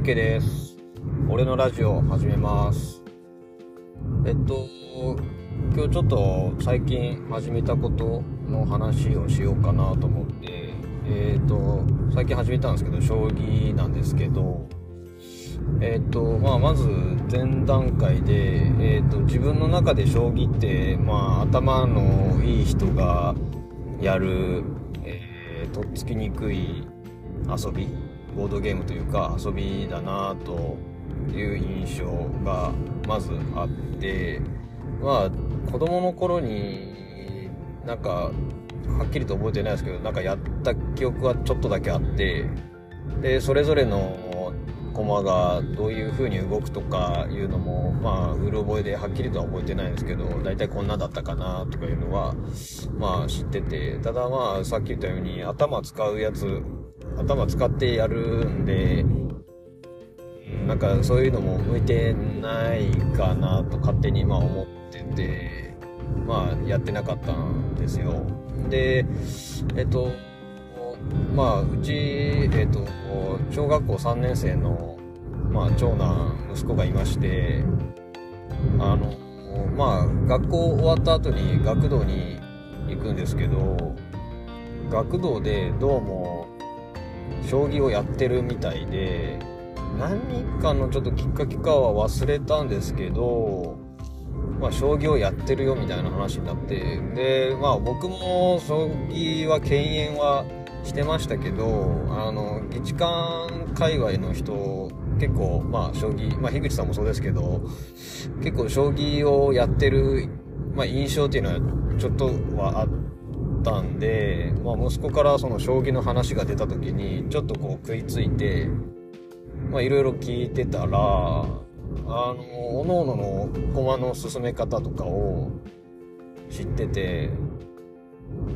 池です。俺のラジオ始めます。えっと、今日ちょっと最近始めたことの話をしようかなと思って、えっと、最近始めたんですけど、将棋なんですけど、えっと、まあ、まず前段階で、えっと、自分の中で将棋って、まあ、頭のいい人がやる、えーとっつきにくい遊びボードゲームというか遊びだなという印象がまずあってまあ子供の頃になんかはっきりと覚えてないですけどなんかやった記憶はちょっとだけあってでそれぞれの駒がどういう風に動くとかいうのもまあうる覚えではっきりとは覚えてないんですけど大体こんなだったかなとかいうのはまあ知っててただまあさっき言ったように頭使うやつ頭使ってやるんでなんかそういうのも向いてないかなと勝手にまあ思っててまあやってなかったんですよ。でえっとまあうちえっと小学校3年生のまあ長男息子がいましてあのまあ学校終わった後に学童に行くんですけど学童でどうも将棋をやってるみたいで何かのちょっときっかけかは忘れたんですけどまあ将棋をやってるよみたいな話になってでまあ僕も将棋は敬遠はしてましたけどあの議事館界隈の人結構まあ将棋まあ樋口さんもそうですけど結構将棋をやってる、まあ、印象っていうのはちょっとはあってたんで、まあ、息子からその将棋の話が出た時にちょっとこう食いついていろいろ聞いてたらあのおのおのの駒の進め方とかを知ってて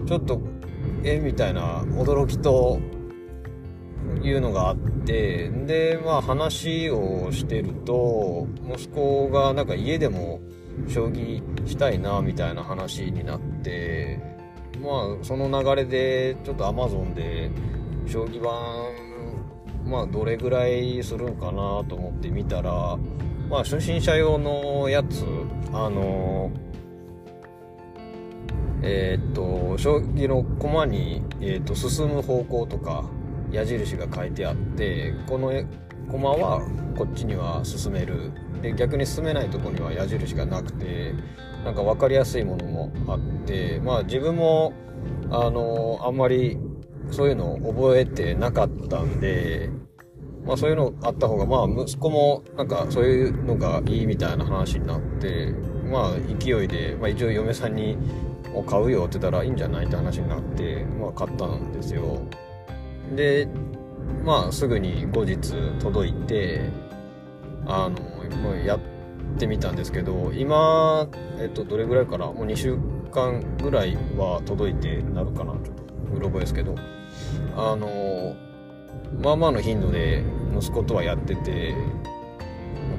ちょっとえ？みたいな驚きというのがあってでまあ話をしてると息子がなんか家でも将棋したいなみたいな話になってまあその流れでちょっと Amazon で将棋盤まあどれぐらいするんかなと思って見たらまあ初心者用のやつあのえっと将棋の駒に、えっと進む方向とか矢印が書いてあってこの駒はこっちには進める。で逆に進めないとこには矢印がなくてなんか分かりやすいものもあってまあ自分もあのあんまりそういうのを覚えてなかったんでまあそういうのあった方がまあ息子もなんかそういうのがいいみたいな話になってまあ勢いで、まあ、一応嫁さんに「を買うよ」って言ったらいいんじゃないって話になってまあ買ったんですよ。でまあすぐに後日届いてあのもうやってみたんですけど今えっとどれぐらいかな？もう2週間ぐらいは届いてなるかな？ちょっとうろ覚えですけど。あのまあまあの頻度で息子とはやってて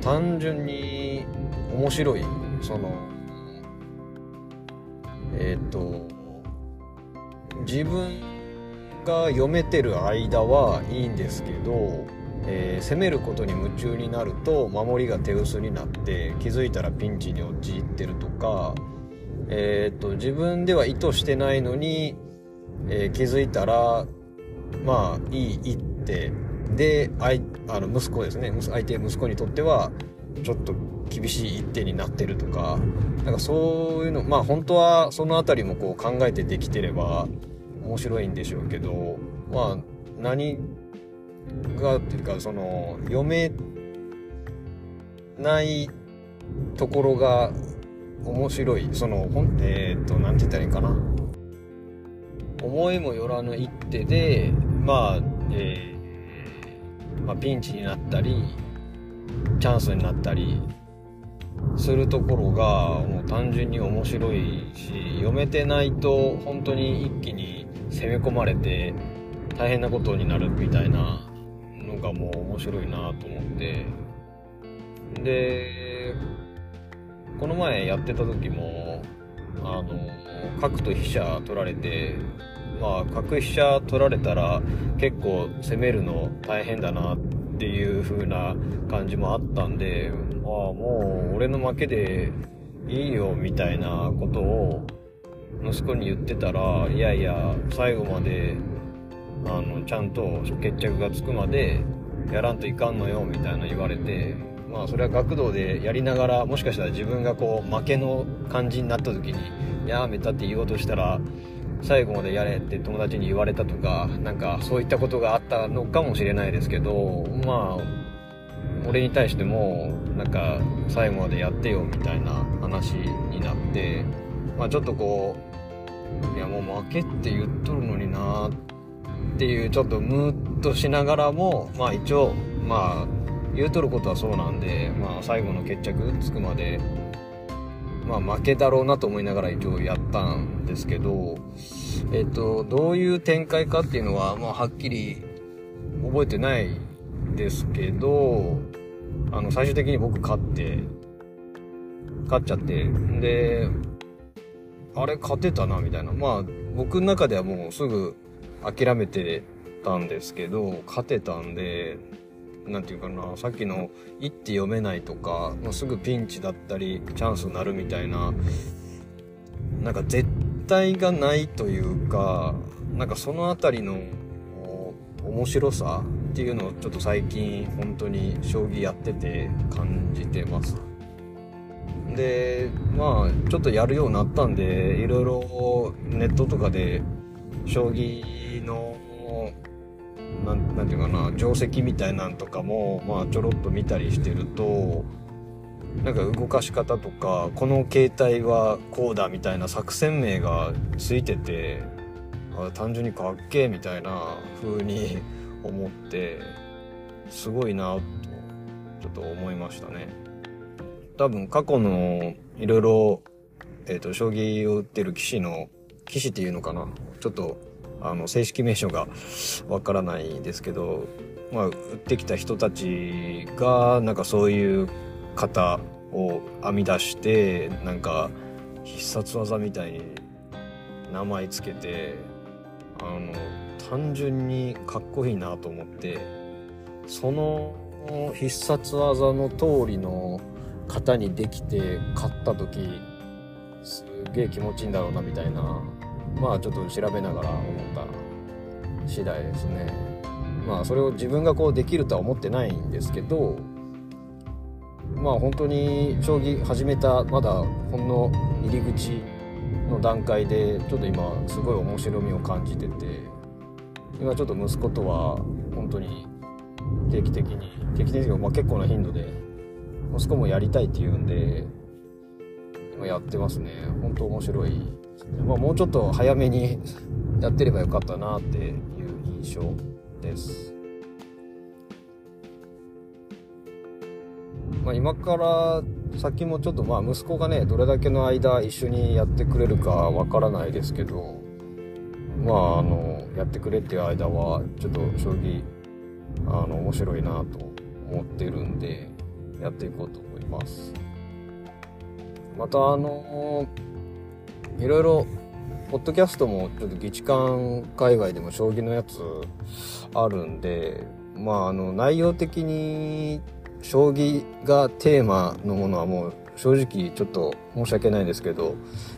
単純に面白いそのえっ、と自分が読めてる間はいいんですけど、えー攻めることに夢中になると守りが手薄になって気づいたらピンチに陥ってるとか、えー、と自分では意図してないのに、えー気づいたらまあいい一手で相あの息子ですね。相手息子にとってはちょっと厳しい一手になってるとかなんかそういうのまあ本当はその辺りもこう考えてできてれば面白いんでしょうけどまあ何がっていうかその読めないところが面白い。そのほんえーとなんて言ったらいいかな。思いもよらぬ一手でまあ、えーまあ、ピンチになったりチャンスになったりするところがもう単純に面白いし読めてないと本当に一気に攻め込まれて大変なことになるみたいなのがも面白いなと思って。でこの前やってた時もあの角と飛車取られてまあ角飛車取られたら結構攻めるの大変だなっていう風な感じもあったんで、ああ、もう俺の負けでいいよみたいなことを息子に言ってたら、いやいや、最後まで、あの、ちゃんと決着がつくまでやらんといかんのよみたいな言われて、まあそれは学童でやりながらもしかしたら自分がこう負けの感じになった時にやめたって言おうとしたら最後までやれって友達に言われたとかなんかそういったことがあったのかもしれないですけどまあ俺に対してもなんか最後までやってよみたいな話になってまあちょっとこういやもう負けって言っとるのになっていうちょっとムーッとしながらもまあ一応まあ言うとることはそうなんでまあ最後の決着つくまでまあ負けだろうなと思いながら一応やったんですけど、えっと、どういう展開かっていうのは、まあはっきり覚えてないですけど、あの、最終的に僕勝って、勝っちゃって、で、あれ勝てたな、みたいな。まあ、僕の中ではもうすぐ諦めてたんですけど、勝てたんで、なんていうかな、さっきの一手読めないとか、もうすぐピンチだったり、チャンスになるみたいな、なんか絶対がないというか、なんかそのあたりの面白さっていうのをちょっと最近本当に将棋やってて感じてます。で、まあちょっとやるようになったんで、いろいろネットとかで将棋のなんなんていうかな定石みたいなんとかも、まあ、ちょろっと見たりしてるとなんか動かし方とかこの携帯はこうだみたいな作戦名がついててあ単純にかっけえみたいな風に 思ってすごいなとちょっと思いましたね。多分過去のいろいろえっ、と将棋を打ってる棋士の棋士っていうのかなちょっとあの正式名称がわからないですけど、まあ、売ってきた人たちがなんかそういう型を編み出してなんか必殺技みたいに名前つけてあの単純にかっこいいなと思ってその必殺技の通りの型にできて勝った時すげえ気持ちいいんだろうなみたいなまあちょっと調べながら思った次第ですね。まあそれを自分がこうできるとは思ってないんですけどまあ本当に将棋始めたまだほんの入り口の段階でちょっと今すごい面白みを感じてて今ちょっと息子とは本当に定期的に定期的にまあ結構な頻度で息子もやりたいって言うんでやってますね本当面白いまあ、もうちょっと早めに やってればよかったなっていう印象です。まあ、今から先もちょっとまあ息子がねどれだけの間一緒にやってくれるかわからないですけどまああのやってくれっていう間はちょっと将棋あの面白いなと思ってるんでやっていこうと思います。またあのいろいろポッドキャストもちょっと議事館海外でも将棋のやつあるんでまああの内容的に将棋がテーマのものはもう正直ちょっと申し訳ないですけど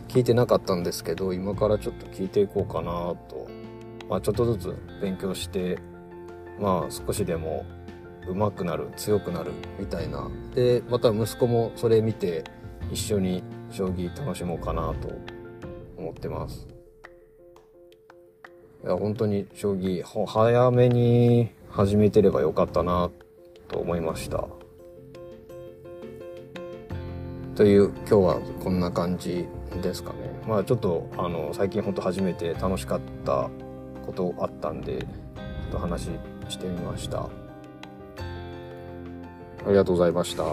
聞いてなかったんですけど今からちょっと聞いていこうかなと。まあちょっとずつ勉強してまあ少しでも上手くなる強くなるみたいな。でまた息子もそれ見て一緒に将棋楽しもうかなと思ってます。いや、本当に将棋、早めに始めてればよかったな、と思いました。という、今日はこんな感じですかね。まあちょっと、あの、最近ほんと初めて楽しかったことあったんで、ちょっと話してみました。ありがとうございました。